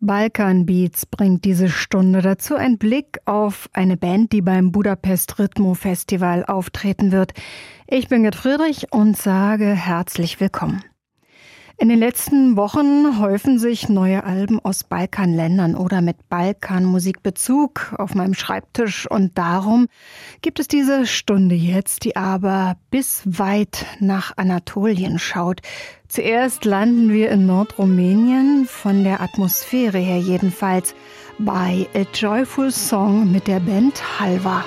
Balkan Beats bringt diese Stunde dazu ein Blick auf eine Band, die beim Budapest Rhythmo Festival auftreten wird. Ich bin Gerd Friedrich und sage herzlich willkommen. In den letzten Wochen häufen sich neue Alben aus Balkanländern oder mit Balkanmusikbezug auf meinem Schreibtisch und darum gibt es diese Stunde jetzt, die aber bis weit nach Anatolien schaut. Zuerst landen wir in Nordrumänien, von der Atmosphäre her jedenfalls, bei A Joyful Song mit der Band Halva.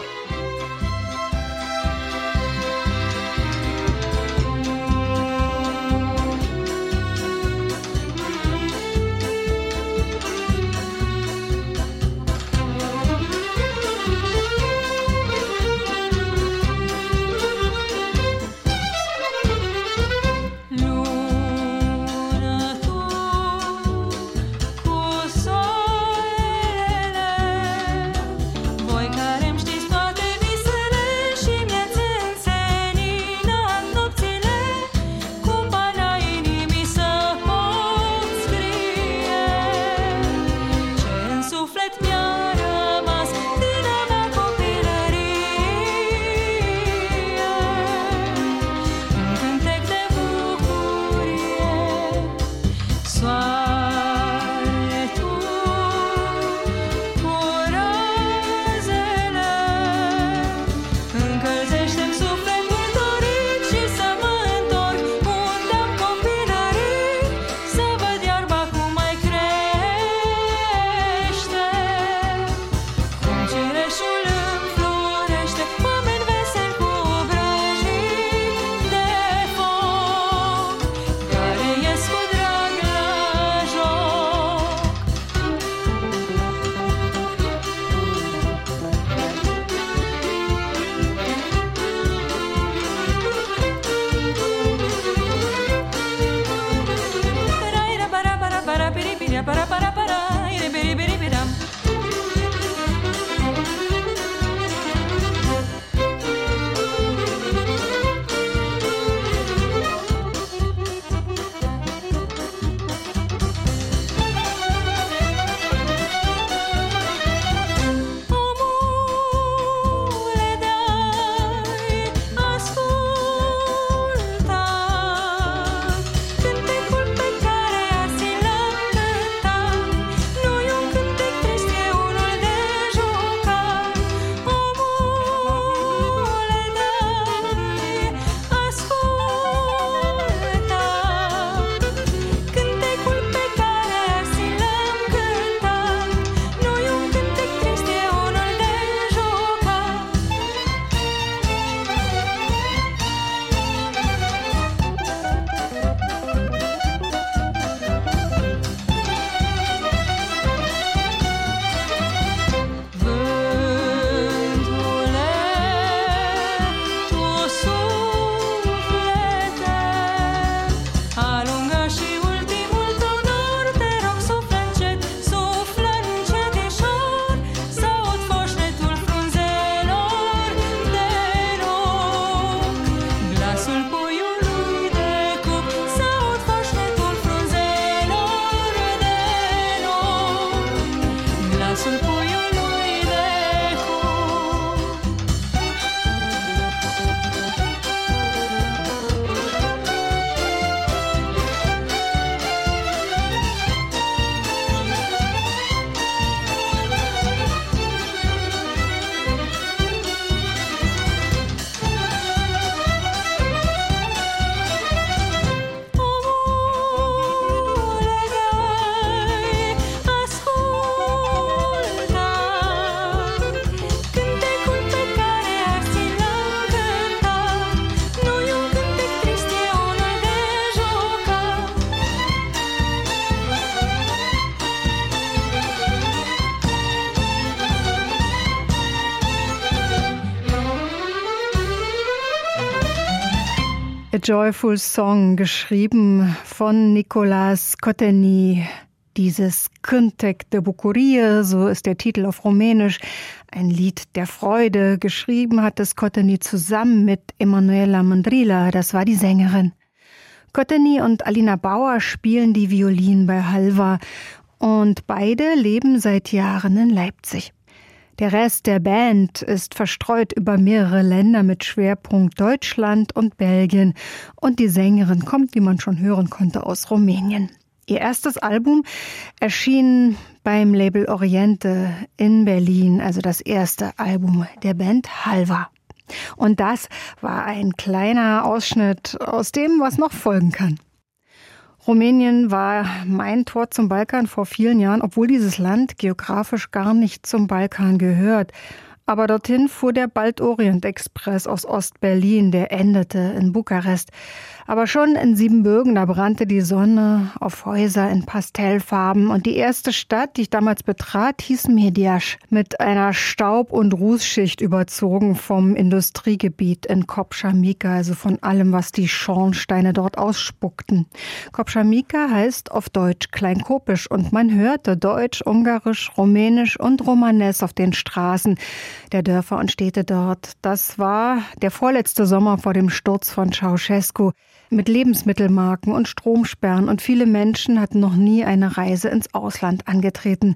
and Joyful Song, geschrieben von Nicolas Cotteny. Dieses Cântec de Bucurie, so ist der Titel auf Rumänisch, ein Lied der Freude. Geschrieben hat es Cotteny zusammen mit Emanuela Mandrila, das war die Sängerin. Cotteny und Alina Bauer spielen die Violinen bei Halva und beide leben seit Jahren in Leipzig. Der Rest der Band ist verstreut über mehrere Länder mit Schwerpunkt Deutschland und Belgien und die Sängerin kommt, wie man schon hören konnte, aus Rumänien. Ihr erstes Album erschien beim Label Oriente in Berlin, also das erste Album der Band Halva. Und das war ein kleiner Ausschnitt aus dem, was noch folgen kann. Rumänien war mein Tor zum Balkan vor vielen Jahren, obwohl dieses Land geografisch gar nicht zum Balkan gehört. Aber dorthin fuhr der Bald-Orient-Express aus Ost-Berlin, der endete in Bukarest. Aber schon in Siebenbürgen, da brannte die Sonne auf Häuser in Pastellfarben. Und die erste Stadt, die ich damals betrat, hieß Mediasch, mit einer Staub- und Rußschicht überzogen vom Industriegebiet in Kopschamika, also von allem, was die Schornsteine dort ausspuckten. Kopschamika heißt auf Deutsch Kleinkopisch und man hörte Deutsch, Ungarisch, Rumänisch und Romanes auf den Straßen der Dörfer und Städte dort. Das war der vorletzte Sommer vor dem Sturz von Ceausescu mit Lebensmittelmarken und Stromsperren und viele Menschen hatten noch nie eine Reise ins Ausland angetreten.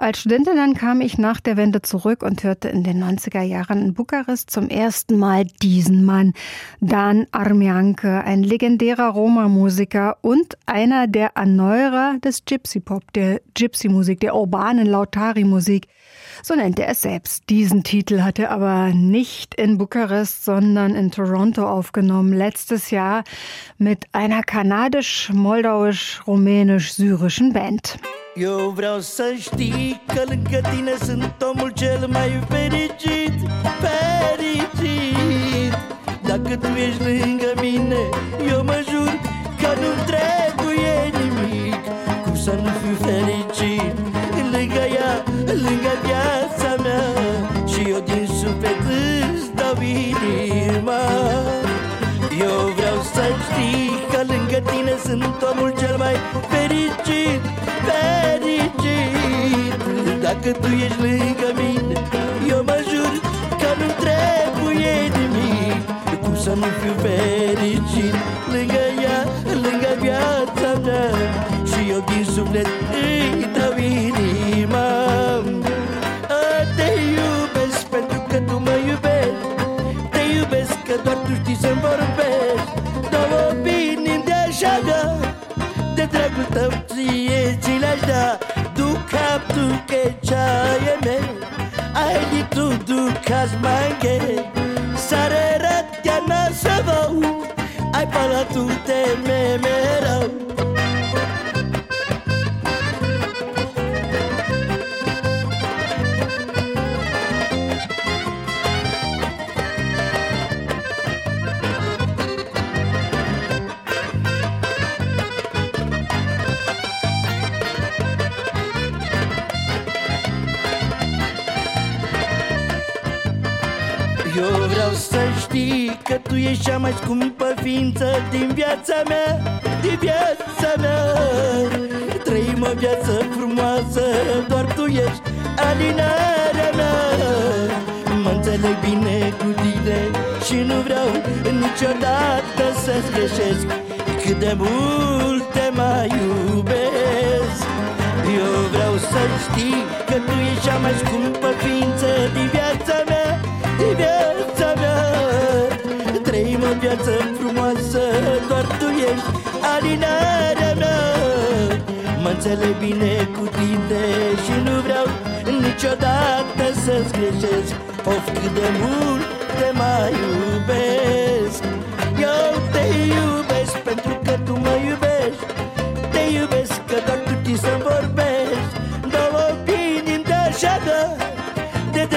Als Studentin dann kam ich nach der Wende zurück und hörte in den 90er Jahren in Bukarest zum ersten Mal diesen Mann, Dan Armianke, ein legendärer Roma-Musiker und einer der Erneuerer des Gypsy-Pop, der Gypsy-Musik, der urbanen Lautari-Musik. So nennt er es selbst. Diesen Titel hat er aber nicht in Bukarest, sondern in Toronto aufgenommen, letztes Jahr mit einer kanadisch-moldauisch-rumänisch-syrischen Band. Eu vreau să știi că lângă tine sunt omul cel mai fericit Fericit Dacă tu ești lângă mine, eu mă jur că nu trebuie nimic Cum să nu fiu inima Eu vreau să știi că lângă tine sunt omul cel mai fericit fericit. Dacă tu ești lângă mine Eu mă jur că nu trebuie nimic. Cum să nu fiu fericit Lângă ea, lângă viața mea? Și eu din suflet îi Ai pala tu te me niciodată să-ți greșesc. Cât de mult te mai iubesc. Eu vreau să știi că tu ești cea mai scumpă ființă din viața mea de viața mea. Trăim o viață frumoasă Doar tu ești alinarea mea. Mă înțeleg bine cu tine Și nu vreau niciodată să-ți greșesc. Of cât de mult te mai iubesc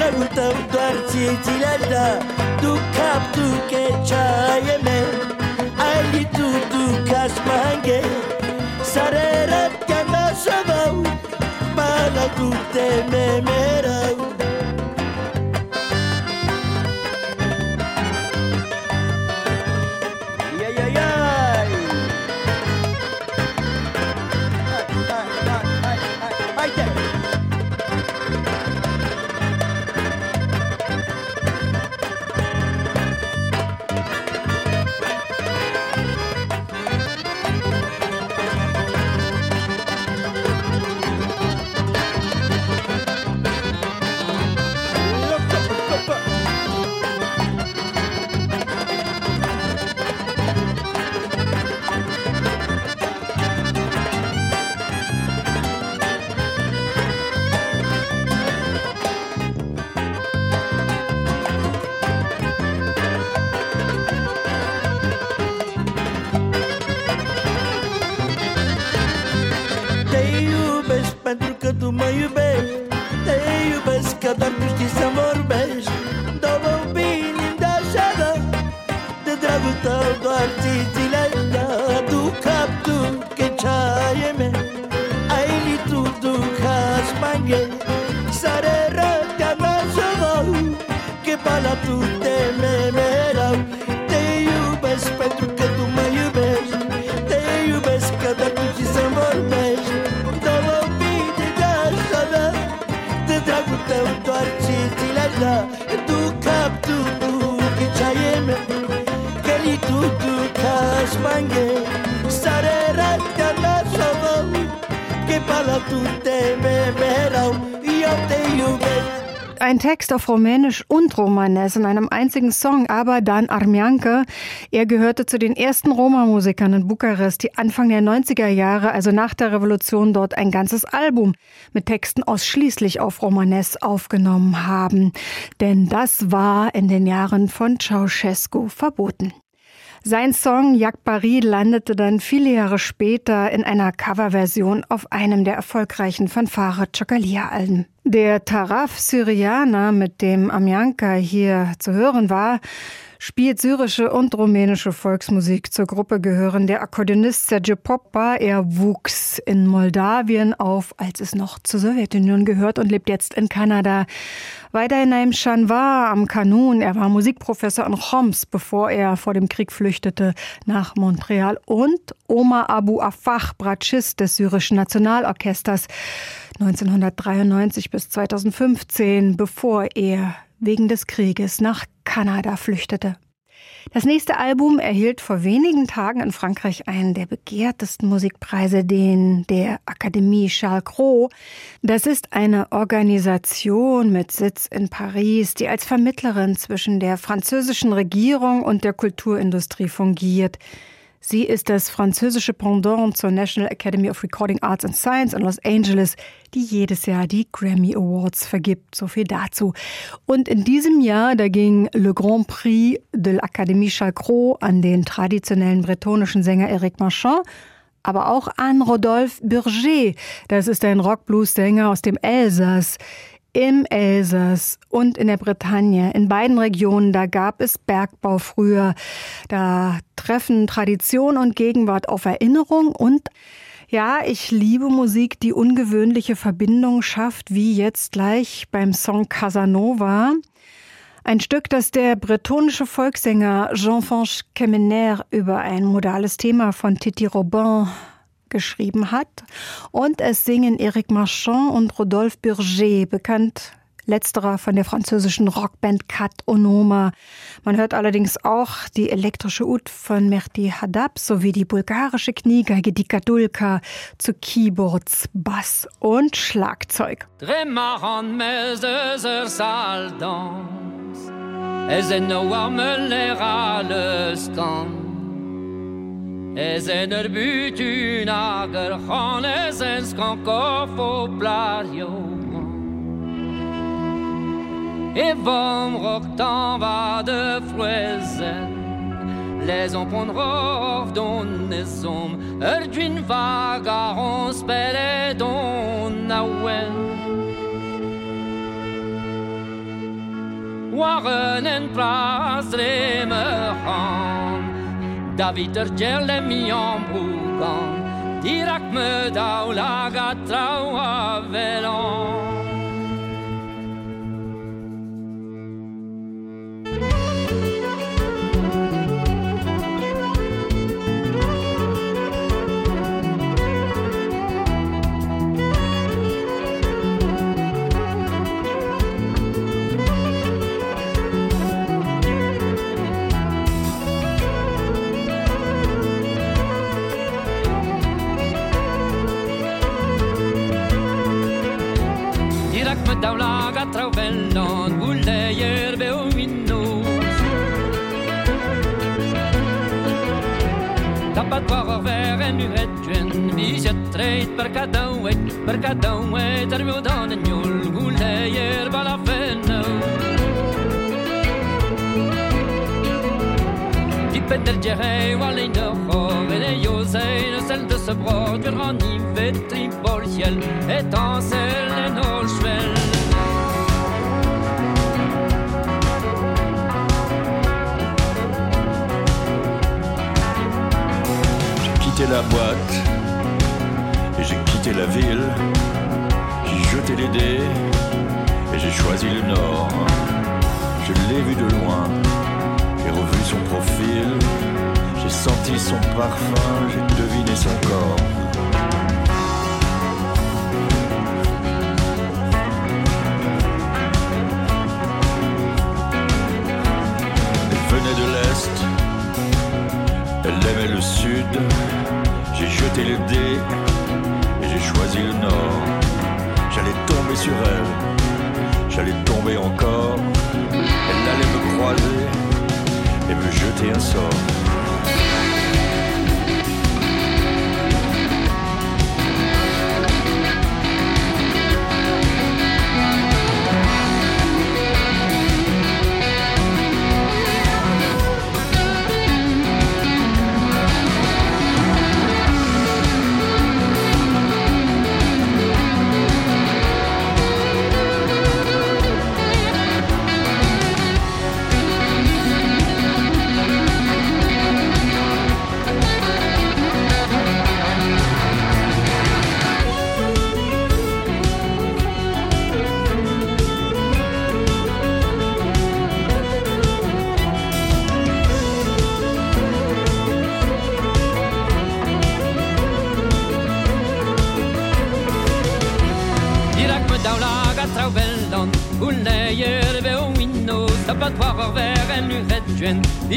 căutăm doar ție ți-le da Tu cap, tu che Ali tu, tu kasmange, mange Sare răt că n-o să Bala tu te Ein Text auf Rumänisch und Romanes in einem einzigen Song, aber Dan Armianke. Er gehörte zu den ersten Roma-Musikern in Bukarest, die Anfang der 90er Jahre, also nach der Revolution, dort ein ganzes Album mit Texten ausschließlich auf Romanes aufgenommen haben. Denn das war in den Jahren von Ceausescu verboten. Sein Song Jak Paris landete dann viele Jahre später in einer Coverversion auf einem der erfolgreichen Fanfare Chocalia-Alben. Der Taraf Syrianer, mit dem Amjanka hier zu hören war, spielt syrische und rumänische Volksmusik. Zur Gruppe gehören der Akkordeonist Sergio Poppa. Er wuchs in Moldawien auf, als es noch zur Sowjetunion gehört und lebt jetzt in Kanada. Weiter in einem Chanvar am Kanun. Er war Musikprofessor in Homs, bevor er vor dem Krieg flüchtete nach Montreal. Und Omar Abu Afach, Bratschist des syrischen Nationalorchesters. 1993 bis 2015, bevor er wegen des Krieges nach Kanada flüchtete. Das nächste Album erhielt vor wenigen Tagen in Frankreich einen der begehrtesten Musikpreise, den der Akademie Charles Cros. Das ist eine Organisation mit Sitz in Paris, die als Vermittlerin zwischen der französischen Regierung und der Kulturindustrie fungiert. Sie ist das französische Pendant zur National Academy of Recording Arts and Science in Los Angeles, die jedes Jahr die Grammy Awards vergibt. So viel dazu. Und in diesem Jahr, da ging Le Grand Prix de l'Académie Chalcro an den traditionellen bretonischen Sänger Eric Marchand, aber auch an Rodolphe Burger. Das ist ein Rock-Blues-Sänger aus dem Elsass im Elsass und in der Bretagne, in beiden Regionen, da gab es Bergbau früher. Da treffen Tradition und Gegenwart auf Erinnerung und ja, ich liebe Musik, die ungewöhnliche Verbindung schafft, wie jetzt gleich beim Song Casanova. Ein Stück, das der bretonische Volkssänger Jean-Franche Kemener über ein modales Thema von Titi Robin geschrieben hat. Und es singen Eric Marchand und Rodolphe Burger, bekannt letzterer von der französischen Rockband Kat Onoma. Man hört allerdings auch die elektrische Ud von Mehdi Haddab sowie die bulgarische Kniegeige die Kadulka zu Keyboards, Bass und Schlagzeug. Ezen er örbütű nágar, han ezen skanka fóplárjó. Et vom roctan va de fruezen, les ompon rov don nesom, erdwin vagaron spere don awen. Waren en pras remerhan, Daviter Jeremian Bukan Dirak möda och velon dak me dawla traw bellon gullayer be u minnu Tapat war ver en nu het jun vi je per kadawet per fait del gere war leiner hor E sel de se bro Du ran i vet tribol ciel Et an sel en ol chvel la boîte et j'ai quitté la ville. J'ai jeté les dés et j'ai choisi le nord. Je l'ai vu de loin j'ai revu son profil, j'ai senti son parfum, j'ai deviné son corps. Elle venait de l'Est, elle aimait le Sud, j'ai jeté le dé et j'ai choisi le Nord. J'allais tomber sur elle, j'allais tomber encore. Elle allait me croiser et me jeter un sort.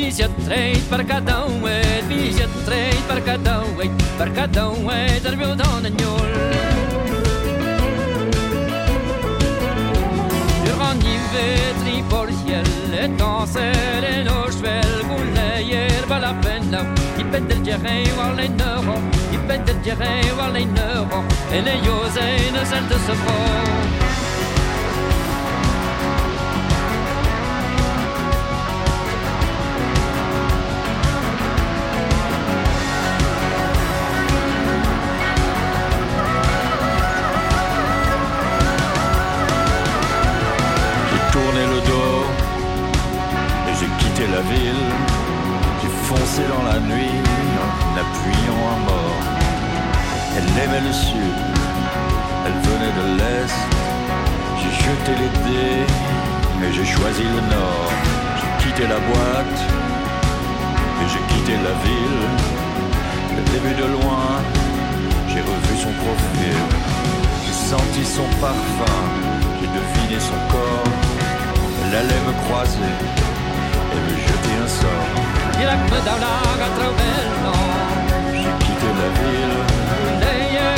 Bizet treit par kadawet, bizet treit par kadawet, par kadawet ar biodon an yol. Ur an ivet tri por ciel, et danser en o chvel, gouleier bal a pen law, del djerei war lein neuro, Ipet pet del djerei war lein neuro, e le yoze ne sel de se dans la nuit en appuyant à mort. Elle aimait le sud, elle venait de l'est. J'ai jeté les dés, mais j'ai choisi le nord. J'ai quitté la boîte et j'ai quitté la ville. Le début de loin, j'ai revu son profil. J'ai senti son parfum, j'ai deviné son corps. Elle allait me croiser et me jeter un sort. Il a que dans la Gatroveno. J'ai quitté la ville.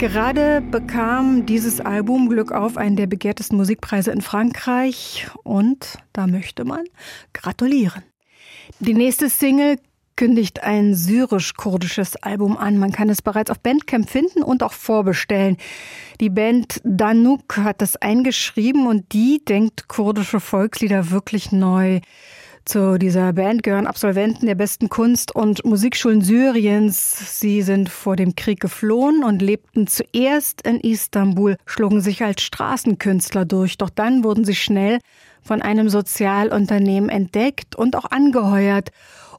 Gerade bekam dieses Album Glück auf einen der begehrtesten Musikpreise in Frankreich und da möchte man gratulieren. Die nächste Single kündigt ein syrisch-kurdisches Album an. Man kann es bereits auf Bandcamp finden und auch vorbestellen. Die Band Danuk hat das eingeschrieben und die denkt kurdische Volkslieder wirklich neu. Zu dieser Band gehören Absolventen der besten Kunst- und Musikschulen Syriens. Sie sind vor dem Krieg geflohen und lebten zuerst in Istanbul, schlugen sich als Straßenkünstler durch. Doch dann wurden sie schnell von einem Sozialunternehmen entdeckt und auch angeheuert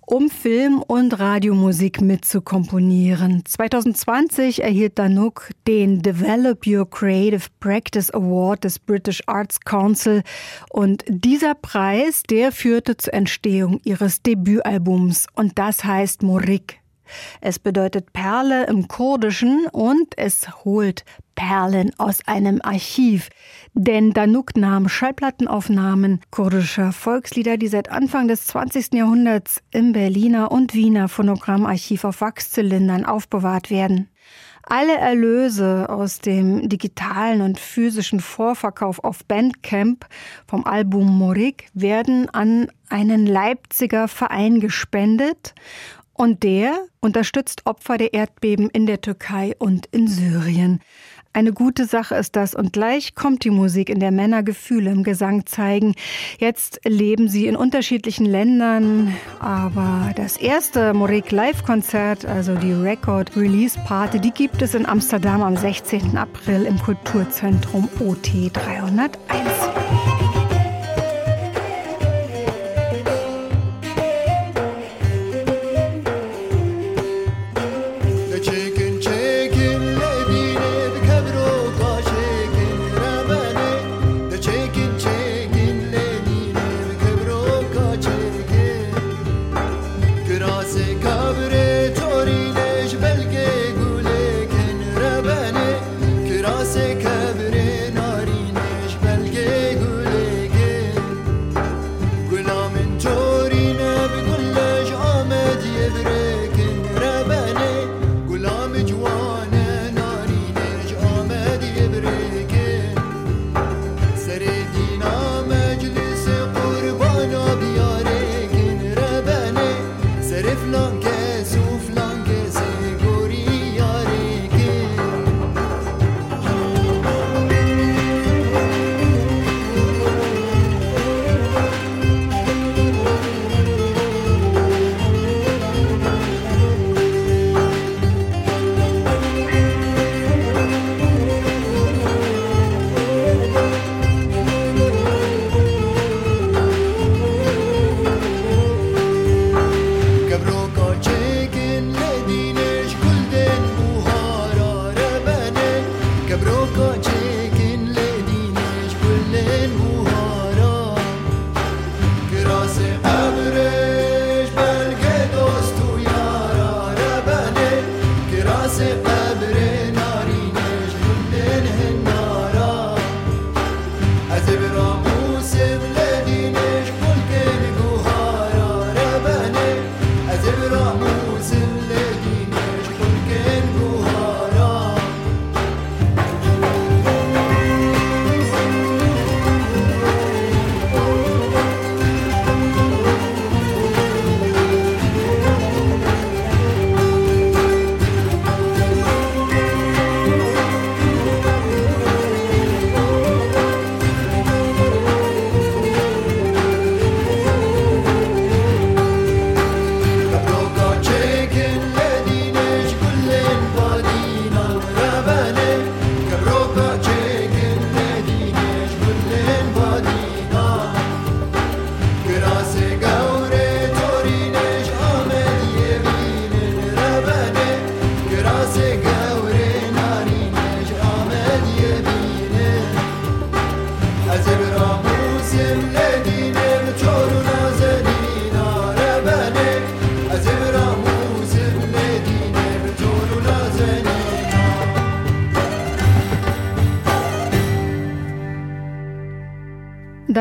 um Film- und Radiomusik mitzukomponieren. 2020 erhielt Danuk den Develop Your Creative Practice Award des British Arts Council und dieser Preis, der führte zur Entstehung ihres Debütalbums und das heißt Morik. Es bedeutet Perle im Kurdischen und es holt Perlen aus einem Archiv. Denn Danuk nahm Schallplattenaufnahmen kurdischer Volkslieder, die seit Anfang des 20. Jahrhunderts im Berliner und Wiener Phonogrammarchiv auf Wachszylindern aufbewahrt werden. Alle Erlöse aus dem digitalen und physischen Vorverkauf auf Bandcamp vom Album Morik werden an einen Leipziger Verein gespendet und der unterstützt Opfer der Erdbeben in der Türkei und in Syrien. Eine gute Sache ist das und gleich kommt die Musik, in der Männer Gefühle im Gesang zeigen. Jetzt leben sie in unterschiedlichen Ländern, aber das erste Morik Live-Konzert, also die Record Release Party, die gibt es in Amsterdam am 16. April im Kulturzentrum OT 301.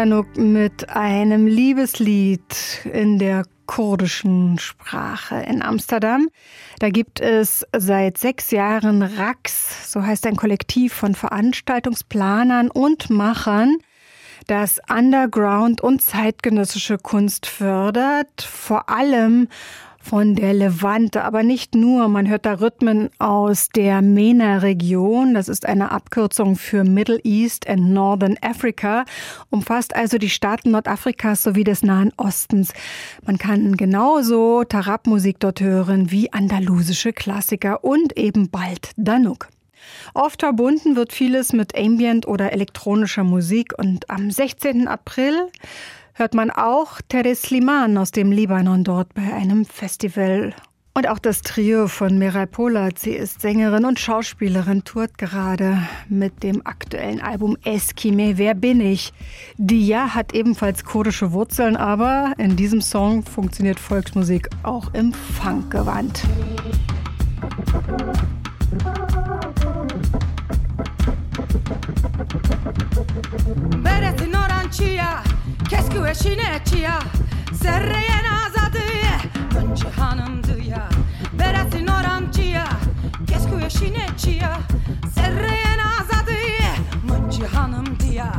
Danuk mit einem Liebeslied in der kurdischen Sprache in Amsterdam. Da gibt es seit sechs Jahren RAX, so heißt ein Kollektiv von Veranstaltungsplanern und Machern, das Underground und zeitgenössische Kunst fördert, vor allem von der Levante, aber nicht nur. Man hört da Rhythmen aus der MENA-Region. Das ist eine Abkürzung für Middle East and Northern Africa, umfasst also die Staaten Nordafrikas sowie des Nahen Ostens. Man kann genauso Tarab-Musik dort hören wie andalusische Klassiker und eben bald Danuk. Oft verbunden wird vieles mit Ambient oder elektronischer Musik und am 16. April hört man auch Teres Sliman aus dem Libanon dort bei einem Festival. Und auch das Trio von Mirai Polat, sie ist Sängerin und Schauspielerin, tourt gerade mit dem aktuellen Album Eskime, Wer bin ich? Dia hat ebenfalls kurdische Wurzeln, aber in diesem Song funktioniert Volksmusik auch im Funkgewand. Bereti norancia Kesku eşine çiya Serreye nazadı Önce hanımdı ya Bereti norancia Kesku eşine çiya Serreye nazadı Önce hanımdı ya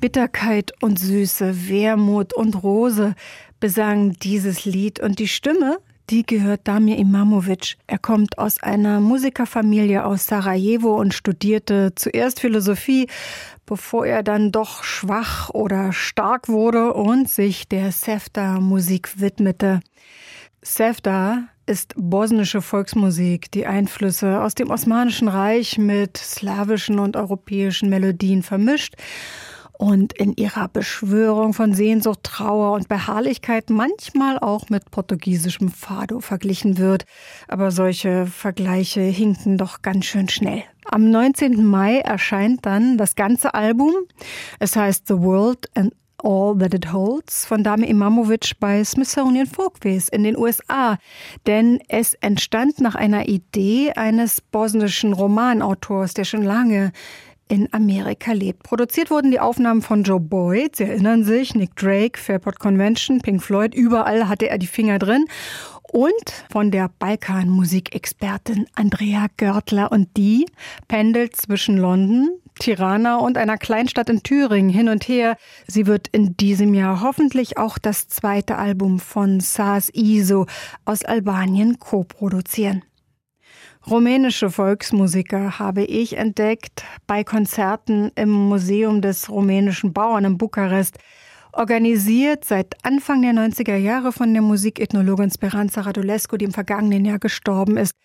Bitterkeit und Süße, Wermut und Rose besangen dieses Lied und die Stimme, die gehört Damir Imamovic. Er kommt aus einer Musikerfamilie aus Sarajevo und studierte zuerst Philosophie, bevor er dann doch schwach oder stark wurde und sich der Sefta-Musik widmete. Sefta ist bosnische Volksmusik, die Einflüsse aus dem Osmanischen Reich mit slawischen und europäischen Melodien vermischt und in ihrer Beschwörung von Sehnsucht, Trauer und Beharrlichkeit manchmal auch mit portugiesischem Fado verglichen wird. Aber solche Vergleiche hinken doch ganz schön schnell. Am 19. Mai erscheint dann das ganze Album. Es heißt The World and All That It Holds von Dame Imamovic bei Smithsonian Folkways in den USA. Denn es entstand nach einer Idee eines bosnischen Romanautors, der schon lange in Amerika lebt. Produziert wurden die Aufnahmen von Joe Boyd, Sie erinnern sich, Nick Drake, Fairport Convention, Pink Floyd, überall hatte er die Finger drin. Und von der Balkanmusikexpertin Andrea Görtler. Und die pendelt zwischen London, Tirana und einer Kleinstadt in Thüringen hin und her. Sie wird in diesem Jahr hoffentlich auch das zweite Album von Sas Iso aus Albanien co-produzieren. Rumänische Volksmusiker habe ich entdeckt bei Konzerten im Museum des rumänischen Bauern in Bukarest, organisiert seit Anfang der 90er Jahre von der Musikethnologin Speranza Radulescu, die im vergangenen Jahr gestorben ist.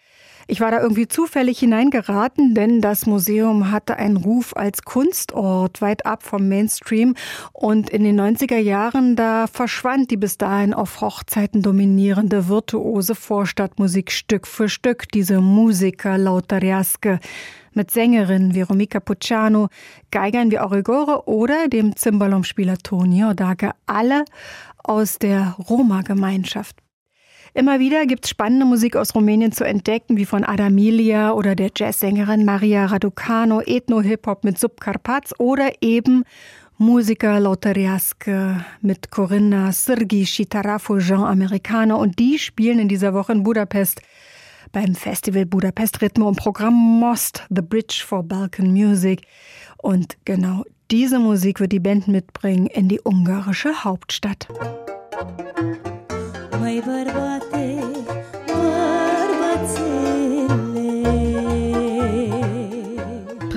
Ich war da irgendwie zufällig hineingeraten, denn das Museum hatte einen Ruf als Kunstort weit ab vom Mainstream. Und in den 90er Jahren, da verschwand die bis dahin auf Hochzeiten dominierende virtuose Vorstadtmusik Stück für Stück, diese Musiker lauter Jaske mit Sängerinnen wie Romika Pucciano, Geigern wie Origore oder dem Zimbalomspieler Toni Odake, alle aus der Roma-Gemeinschaft. Immer wieder gibt's spannende Musik aus Rumänien zu entdecken, wie von Adamilia oder der Jazzsängerin Maria Raducano, Ethno-Hip-Hop mit Subkarpats oder eben Musiker Lauteriaske mit Corinna Sergi Chitarafo Jean Americano und die spielen in dieser Woche in Budapest beim Festival Budapest Rhythmo und Programm Most, The Bridge for Balkan Music. Und genau diese Musik wird die Band mitbringen in die ungarische Hauptstadt. Măi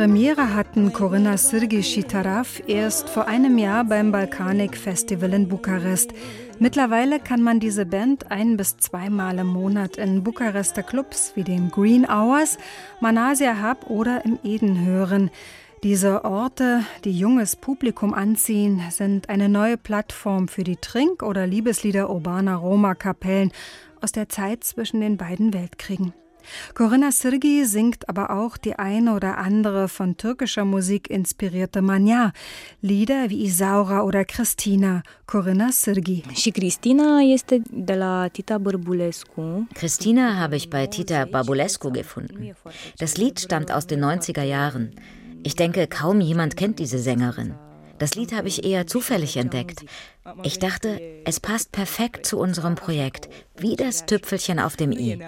Premiere hatten Corinna Sirgi Shitaraf erst vor einem Jahr beim Balkanik Festival in Bukarest. Mittlerweile kann man diese Band ein- bis zweimal im Monat in Bukarester Clubs wie dem Green Hours, Manasia Hub oder im Eden hören. Diese Orte, die junges Publikum anziehen, sind eine neue Plattform für die Trink- oder Liebeslieder urbaner Roma-Kapellen aus der Zeit zwischen den beiden Weltkriegen. Corinna Sirgi singt aber auch die eine oder andere von türkischer Musik inspirierte Manja, Lieder wie Isaura oder Christina, Corinna Sirgi. Christina habe ich bei Tita Babulescu gefunden. Das Lied stammt aus den 90er Jahren. Ich denke, kaum jemand kennt diese Sängerin. Das Lied habe ich eher zufällig entdeckt. Ich dachte, es passt perfekt zu unserem Projekt, wie das Tüpfelchen auf dem i.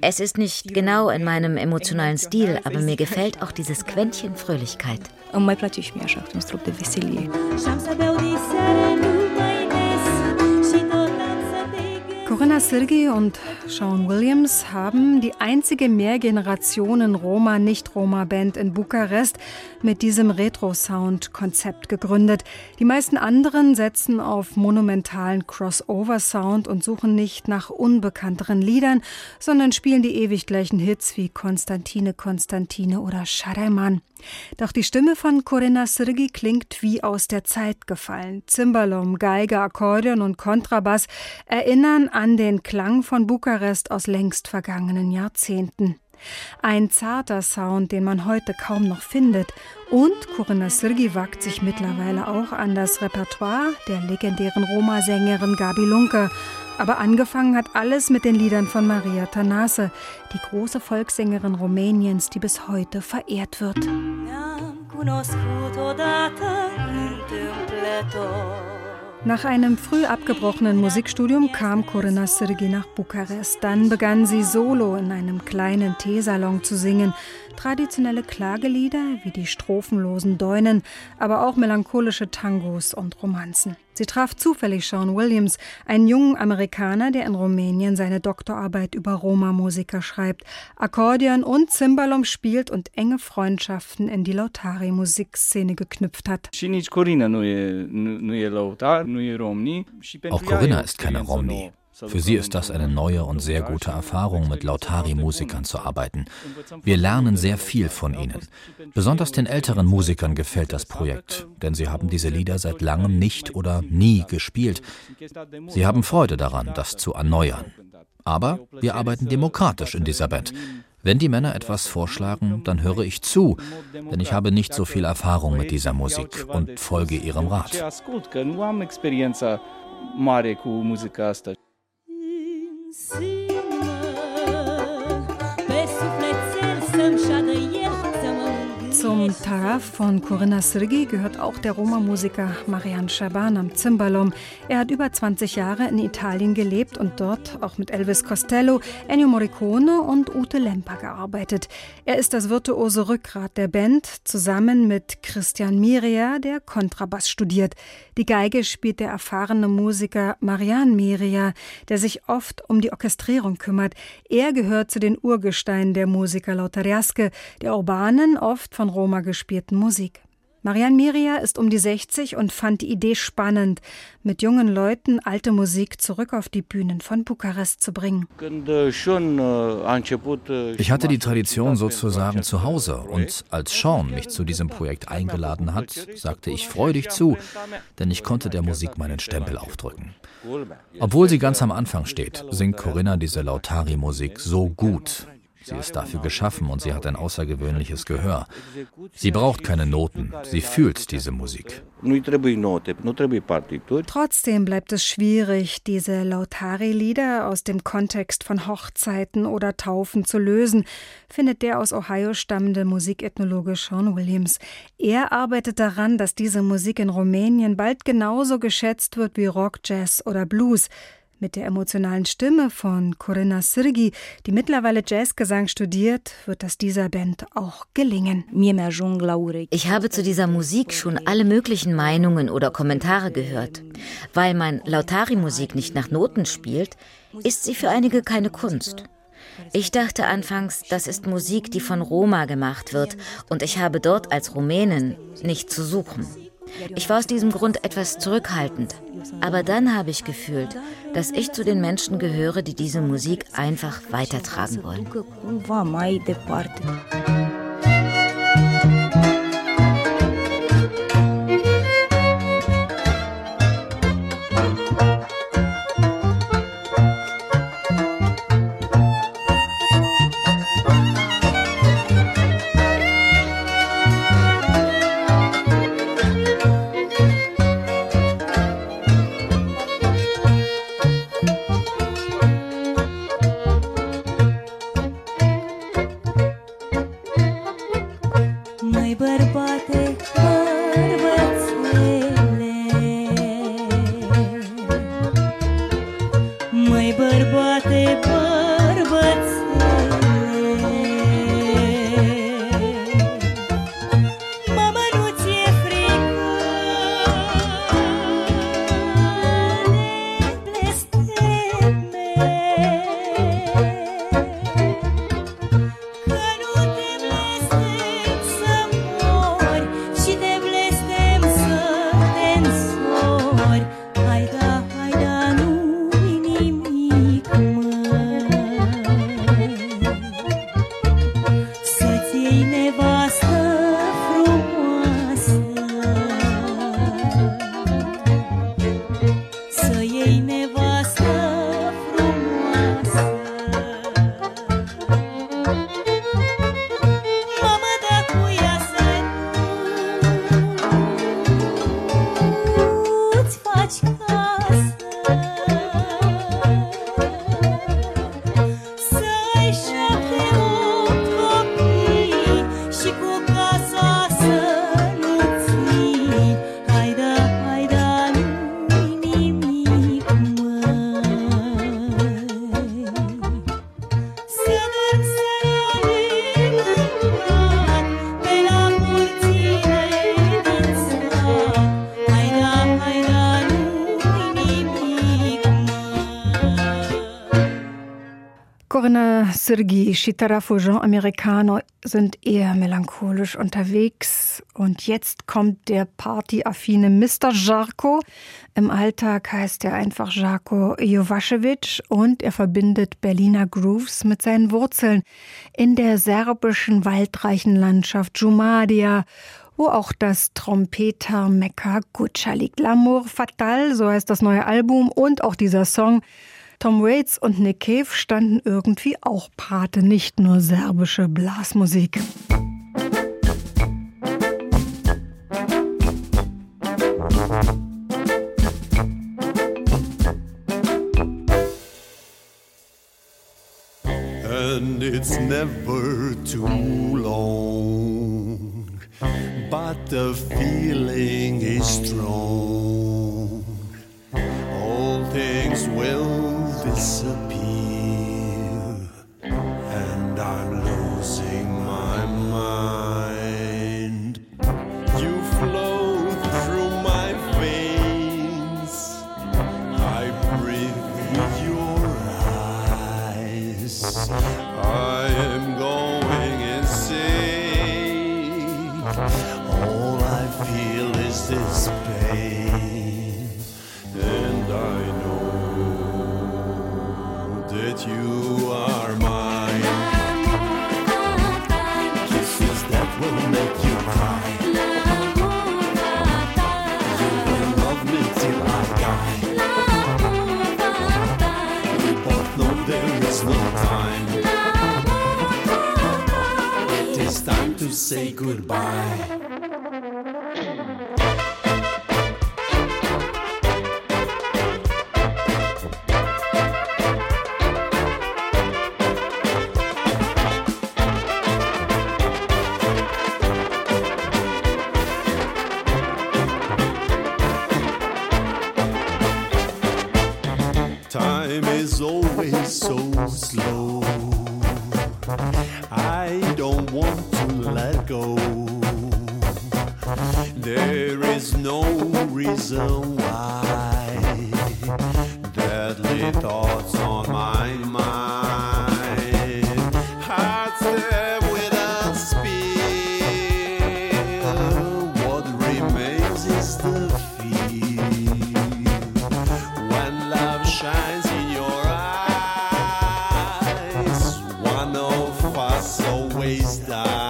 Es ist nicht genau in meinem emotionalen Stil, aber mir gefällt auch dieses Quäntchen Fröhlichkeit. Mai place și mie așa, un strop de veselie. Și-am să beau diseară Corinna Sirgi und Sean Williams haben die einzige Mehrgenerationen-Roma-Nicht-Roma-Band in Bukarest mit diesem Retro-Sound-Konzept gegründet. Die meisten anderen setzen auf monumentalen Crossover-Sound und suchen nicht nach unbekannteren Liedern, sondern spielen die ewig gleichen Hits wie Konstantine Konstantine oder Schadaiman. Doch die Stimme von Corinna Sirgi klingt wie aus der Zeit gefallen. Zimbalom, Geige, Akkordeon und Kontrabass erinnern an den Klang von Bukarest aus längst vergangenen Jahrzehnten. Ein zarter Sound, den man heute kaum noch findet. Und Corinna Sirgi wagt sich mittlerweile auch an das Repertoire der legendären Roma-Sängerin Gabi Lunke. Aber angefangen hat alles mit den Liedern von Maria Tanase, die große Volkssängerin Rumäniens, die bis heute verehrt wird. Nach einem früh abgebrochenen Musikstudium kam Corina Sirgi nach Bukarest. Dann begann sie solo in einem kleinen Teesalon zu singen Traditionelle Klagelieder wie die strophenlosen Deunen, aber auch melancholische Tangos und Romanzen. Sie traf zufällig Sean Williams, einen jungen Amerikaner, der in Rumänien seine Doktorarbeit über Roma-Musiker schreibt, Akkordeon und Cimbalom spielt und enge Freundschaften in die Lautari-Musikszene geknüpft hat. Auch Corinna ist keine Romni. Für sie ist das eine neue und sehr gute Erfahrung, mit Lautari-Musikern zu arbeiten. Wir lernen sehr viel von ihnen. Besonders den älteren Musikern gefällt das Projekt, denn sie haben diese Lieder seit langem nicht oder nie gespielt. Sie haben Freude daran, das zu erneuern. Aber wir arbeiten demokratisch in dieser Band. Wenn die Männer etwas vorschlagen, dann höre ich zu, denn ich habe nicht so viel Erfahrung mit dieser Musik und folge ihrem Rat. mare cu muzica asta. si. Zum Taraf von Corinna Sirgi gehört auch der Roma-Musiker Marian Shaban am Zimbalom. Er hat über 20 Jahre in Italien gelebt und dort auch mit Elvis Costello, Ennio Morricone und Ute Lemper gearbeitet. Er ist das virtuose Rückgrat der Band, zusammen mit Christian Miria, der Kontrabass studiert. Die Geige spielt der erfahrene Musiker Marian Miria, der sich oft um die Orchestrierung kümmert. Er gehört zu den Urgesteinen der Musiker Lautariasque, der urbanen, oft von Roma gespielten Musik. Marianne Miria ist um die 60 und fand die Idee spannend, mit jungen Leuten alte Musik zurück auf die Bühnen von Bukarest zu bringen. Ich hatte die Tradition sozusagen zu Hause und als Sean mich zu diesem Projekt eingeladen hat, sagte ich freudig zu, denn ich konnte der Musik meinen Stempel aufdrücken. Obwohl sie ganz am Anfang steht, singt Corinna diese Lautari-Musik so gut, Sie ist dafür geschaffen und sie hat ein außergewöhnliches Gehör. Sie braucht keine Noten, sie fühlt diese Musik. Trotzdem bleibt es schwierig, diese Lautari-Lieder aus dem Kontext von Hochzeiten oder Taufen zu lösen, findet der aus Ohio stammende Musikethnologe Sean Williams. Er arbeitet daran, dass diese Musik in Rumänien bald genauso geschätzt wird wie Rock, Jazz oder Blues. Mit der emotionalen Stimme von Corinna Sirgi, die mittlerweile Jazzgesang studiert, wird das dieser Band auch gelingen. Ich habe zu dieser Musik schon alle möglichen Meinungen oder Kommentare gehört. Weil man Lautari-Musik nicht nach Noten spielt, ist sie für einige keine Kunst. Ich dachte anfangs, das ist Musik, die von Roma gemacht wird, und ich habe dort als Rumänin nicht zu suchen. Ich war aus diesem Grund etwas zurückhaltend. Aber dann habe ich gefühlt, dass ich zu den Menschen gehöre, die diese Musik einfach weitertragen wollen. Chitarafo, Jean Americano sind eher melancholisch unterwegs. Und jetzt kommt der partyaffine Mr. Jarko. Im Alltag heißt er einfach Jarko Jovaschewitsch und er verbindet Berliner Grooves mit seinen Wurzeln in der serbischen waldreichen Landschaft Jumadia wo auch das Trompeter-Mekka Gutscha liegt. L'amour fatal, so heißt das neue Album und auch dieser Song Tom Waits und Nick Cave standen irgendwie auch Pate, nicht nur serbische Blasmusik. And it's never too long, but the feeling is strong. this no fuss, always die.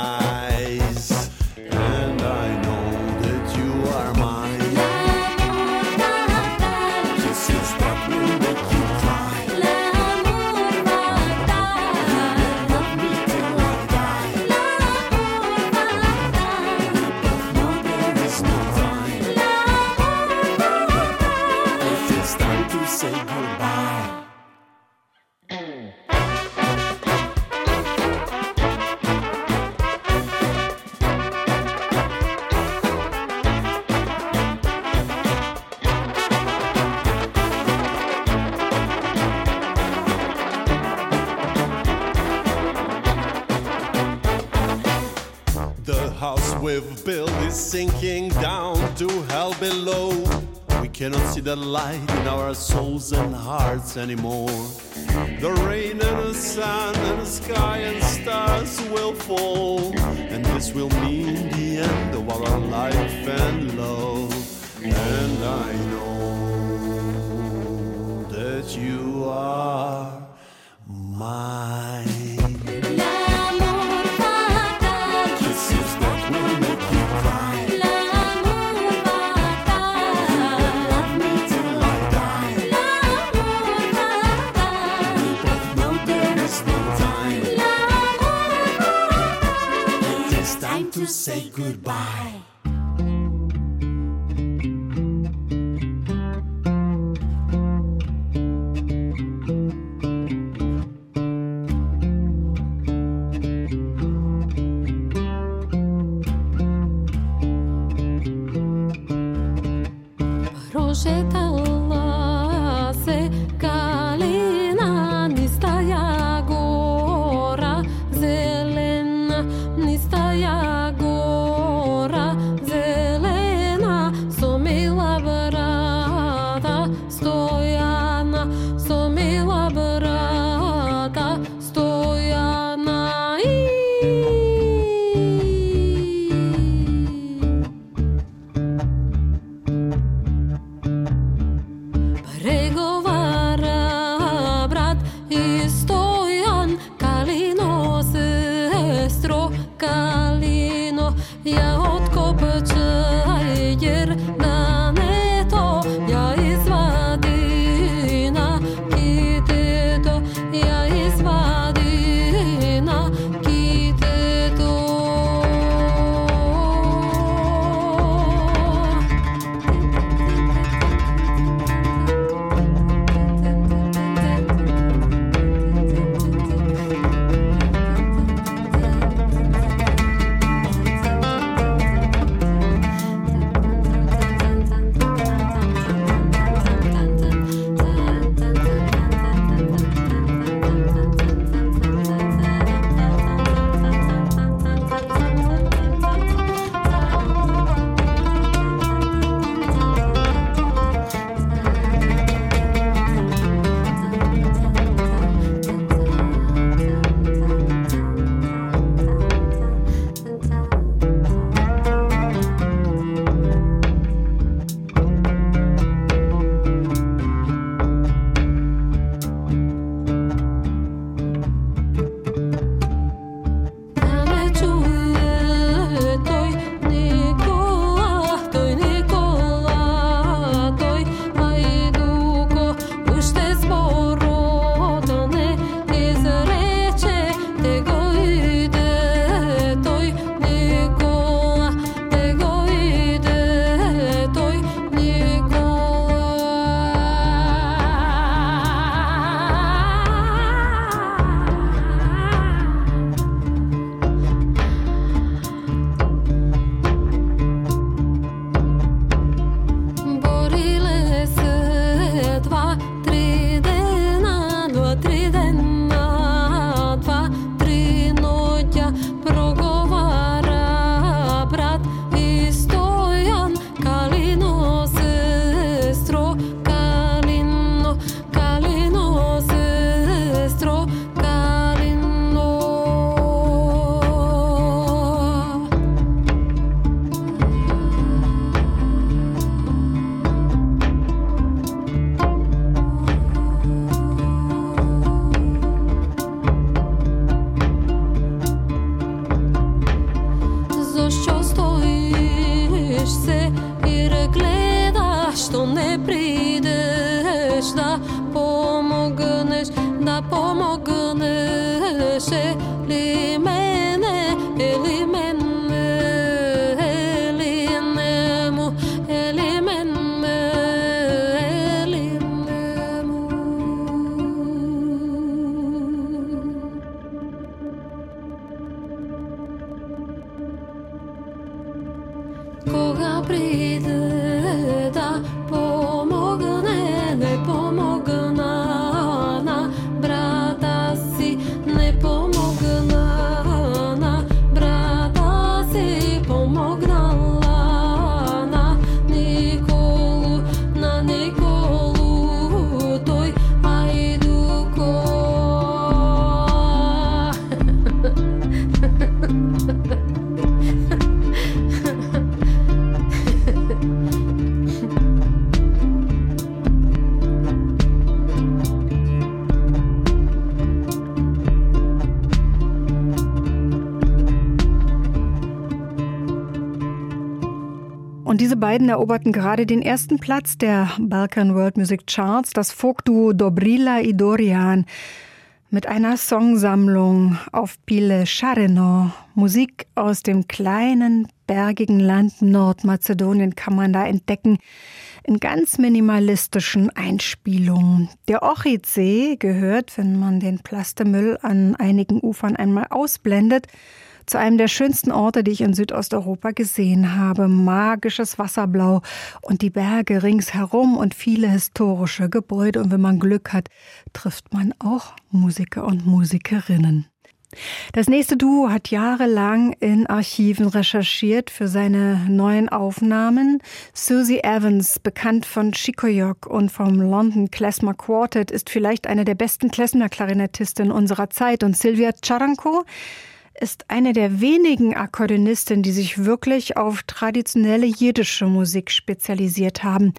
Cannot see the light in our souls and hearts anymore. The rain and the sun and the sky and stars will fall, and this will mean the end of our life and 教えた eroberten gerade den ersten Platz der Balkan World Music Charts, das Folkduo Dobrila i Dorian mit einer Songsammlung auf Pile Shareno. Musik aus dem kleinen, bergigen Land Nordmazedonien kann man da entdecken in ganz minimalistischen Einspielungen. Der Ochidsee gehört, wenn man den Plastemüll an einigen Ufern einmal ausblendet, zu einem der schönsten Orte, die ich in Südosteuropa gesehen habe. Magisches Wasserblau und die Berge ringsherum und viele historische Gebäude. Und wenn man Glück hat, trifft man auch Musiker und Musikerinnen. Das nächste Duo hat jahrelang in Archiven recherchiert für seine neuen Aufnahmen. Susie Evans, bekannt von Chicoyok und vom London Klezmer Quartet, ist vielleicht eine der besten Klezmer-Klarinettistinnen unserer Zeit. Und Sylvia Charanko ist eine der wenigen Akkordeonistinnen, die sich wirklich auf traditionelle jiddische Musik spezialisiert haben.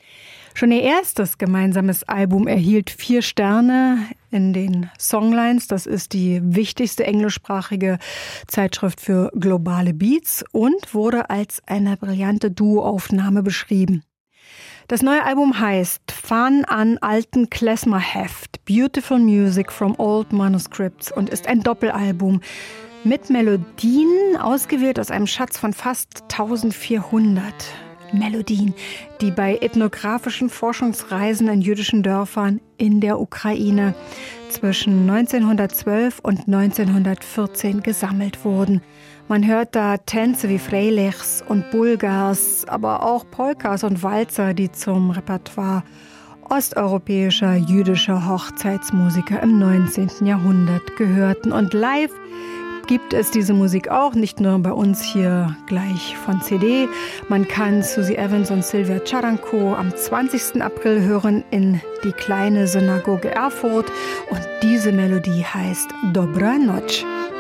Schon ihr erstes gemeinsames Album erhielt vier Sterne in den Songlines. Das ist die wichtigste englischsprachige Zeitschrift für globale Beats und wurde als eine brillante Duoaufnahme beschrieben. Das neue Album heißt Fun an alten Klezmer-Heft, Beautiful Music from Old Manuscripts und ist ein Doppelalbum mit Melodien, ausgewählt aus einem Schatz von fast 1400 Melodien, die bei ethnografischen Forschungsreisen in jüdischen Dörfern in der Ukraine zwischen 1912 und 1914 gesammelt wurden. Man hört da Tänze wie Freilichs und Bulgars, aber auch Polkas und Walzer, die zum Repertoire osteuropäischer jüdischer Hochzeitsmusiker im 19. Jahrhundert gehörten. Und live gibt es diese Musik auch, nicht nur bei uns hier gleich von CD. Man kann Susie Evans und Sylvia Charanko am 20. April hören in die kleine Synagoge Erfurt und diese Melodie heißt Dobra Noc.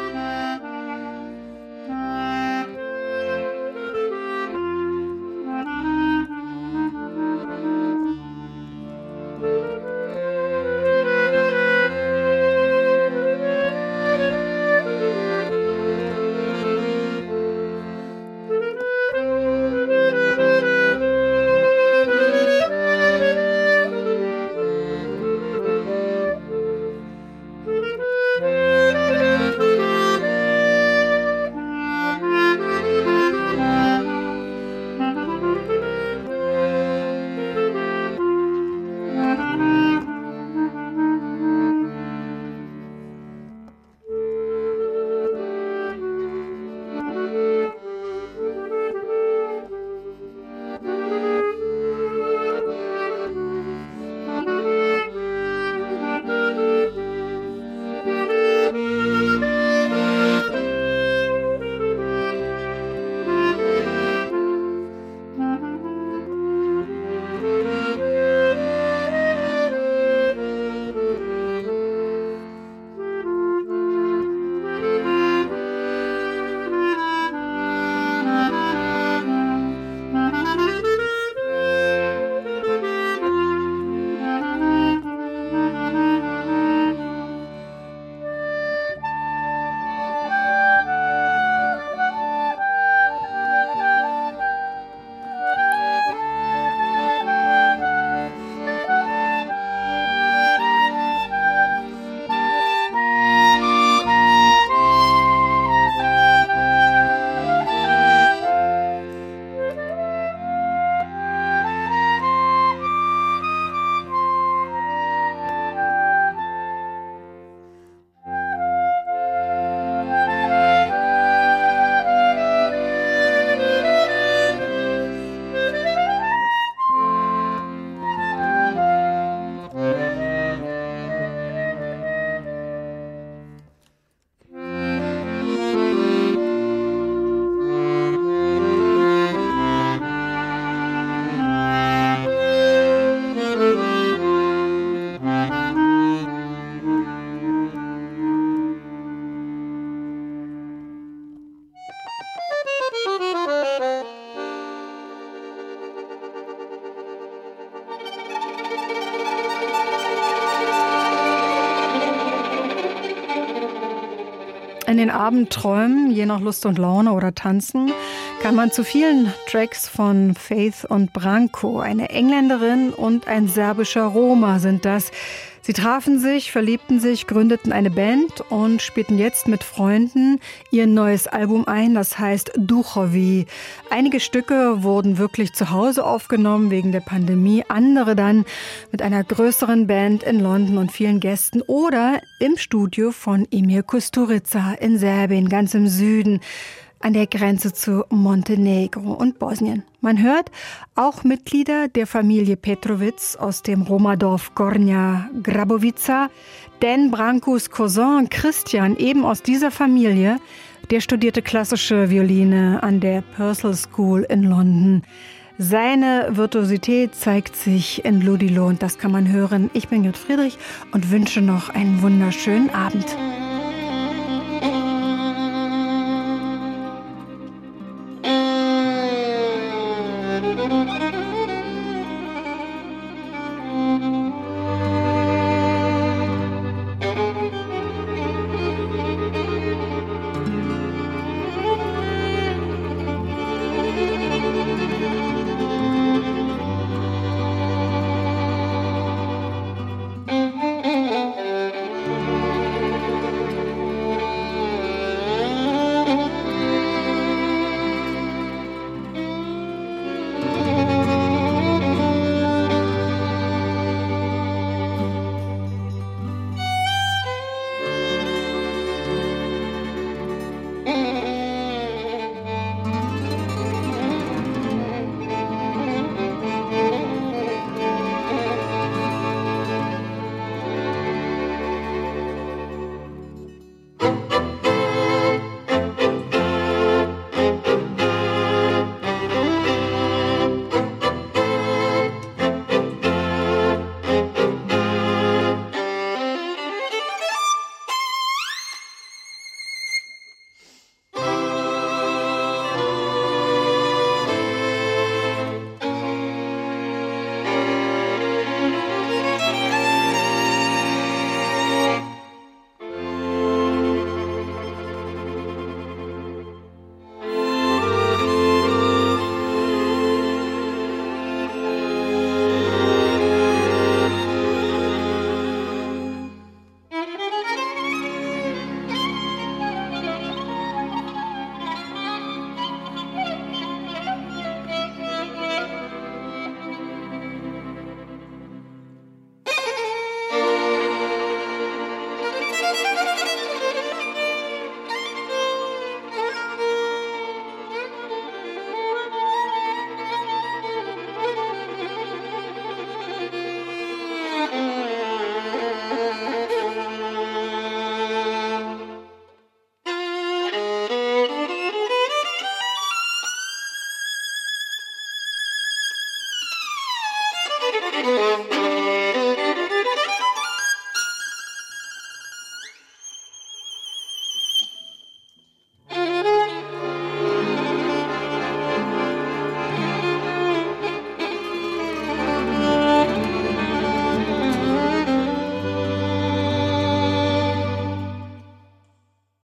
In den Abendträumen, je nach Lust und Laune oder Tanzen, kann man zu vielen Tracks von Faith und Branko, eine Engländerin und ein serbischer Roma sind das, Sie trafen sich, verliebten sich, gründeten eine Band und spielten jetzt mit Freunden ihr neues Album ein, das heißt Duchovi. Einige Stücke wurden wirklich zu Hause aufgenommen wegen der Pandemie, andere dann mit einer größeren Band in London und vielen Gästen oder im Studio von Emir Kusturica in Serbien, ganz im Süden an der Grenze zu Montenegro und Bosnien. Man hört auch Mitglieder der Familie Petrovic aus dem Romadorf Gornja Grabovica, denn Brankos Cousin Christian, eben aus dieser Familie, der studierte klassische Violine an der Purcell School in London. Seine Virtuosität zeigt sich in Ludilo und das kann man hören. Ich bin Jutta Friedrich und wünsche noch einen wunderschönen Abend.